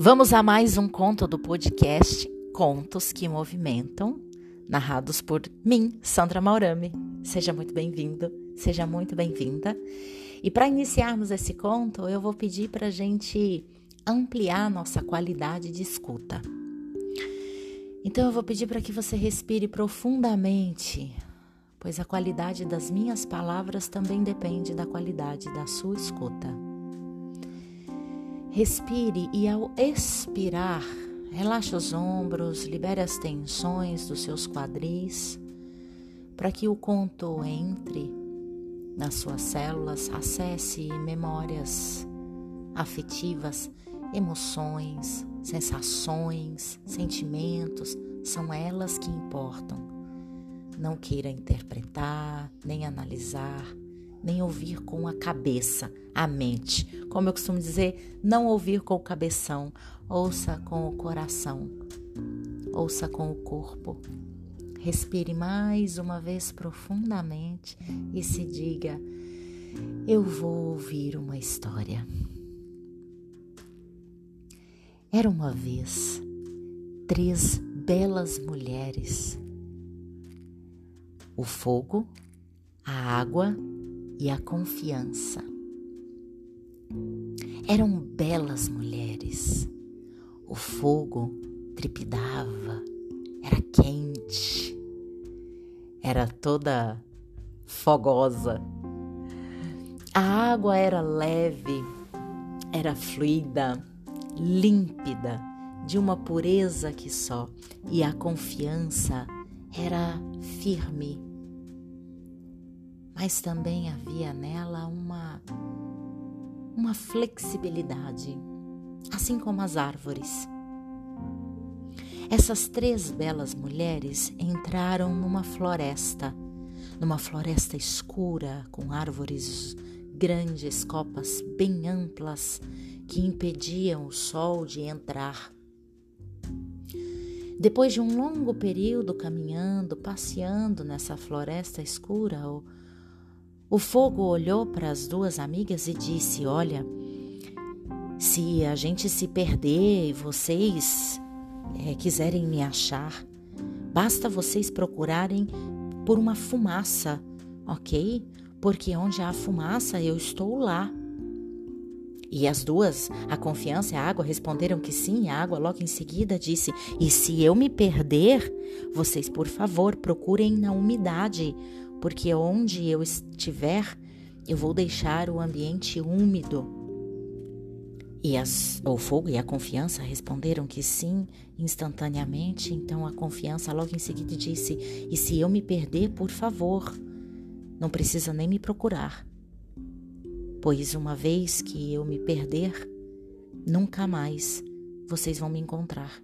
Vamos a mais um conto do podcast Contos que Movimentam, narrados por mim, Sandra Maurame. Seja muito bem-vindo, seja muito bem-vinda. E para iniciarmos esse conto, eu vou pedir para a gente ampliar nossa qualidade de escuta. Então eu vou pedir para que você respire profundamente, pois a qualidade das minhas palavras também depende da qualidade da sua escuta. Respire e ao expirar, relaxe os ombros, libere as tensões dos seus quadris, para que o conto entre nas suas células, acesse memórias afetivas, emoções, sensações, sentimentos, são elas que importam. Não queira interpretar, nem analisar, nem ouvir com a cabeça, a mente. Como eu costumo dizer, não ouvir com o cabeção, ouça com o coração, ouça com o corpo. Respire mais uma vez profundamente e se diga: Eu vou ouvir uma história. Era uma vez três belas mulheres: o fogo, a água e a confiança. Eram belas mulheres. O fogo trepidava, era quente, era toda fogosa. A água era leve, era fluida, límpida, de uma pureza que só, e a confiança era firme, mas também havia nela uma uma flexibilidade, assim como as árvores. Essas três belas mulheres entraram numa floresta, numa floresta escura, com árvores grandes, copas bem amplas que impediam o sol de entrar. Depois de um longo período caminhando, passeando nessa floresta escura, o fogo olhou para as duas amigas e disse: Olha, se a gente se perder e vocês é, quiserem me achar, basta vocês procurarem por uma fumaça, ok? Porque onde há fumaça eu estou lá. E as duas, a confiança e a água, responderam que sim. A água logo em seguida disse: E se eu me perder, vocês, por favor, procurem na umidade, porque onde eu estiver, eu vou deixar o ambiente úmido. E as, o fogo e a confiança responderam que sim, instantaneamente. Então a confiança logo em seguida disse: E se eu me perder, por favor, não precisa nem me procurar. Pois uma vez que eu me perder, nunca mais vocês vão me encontrar.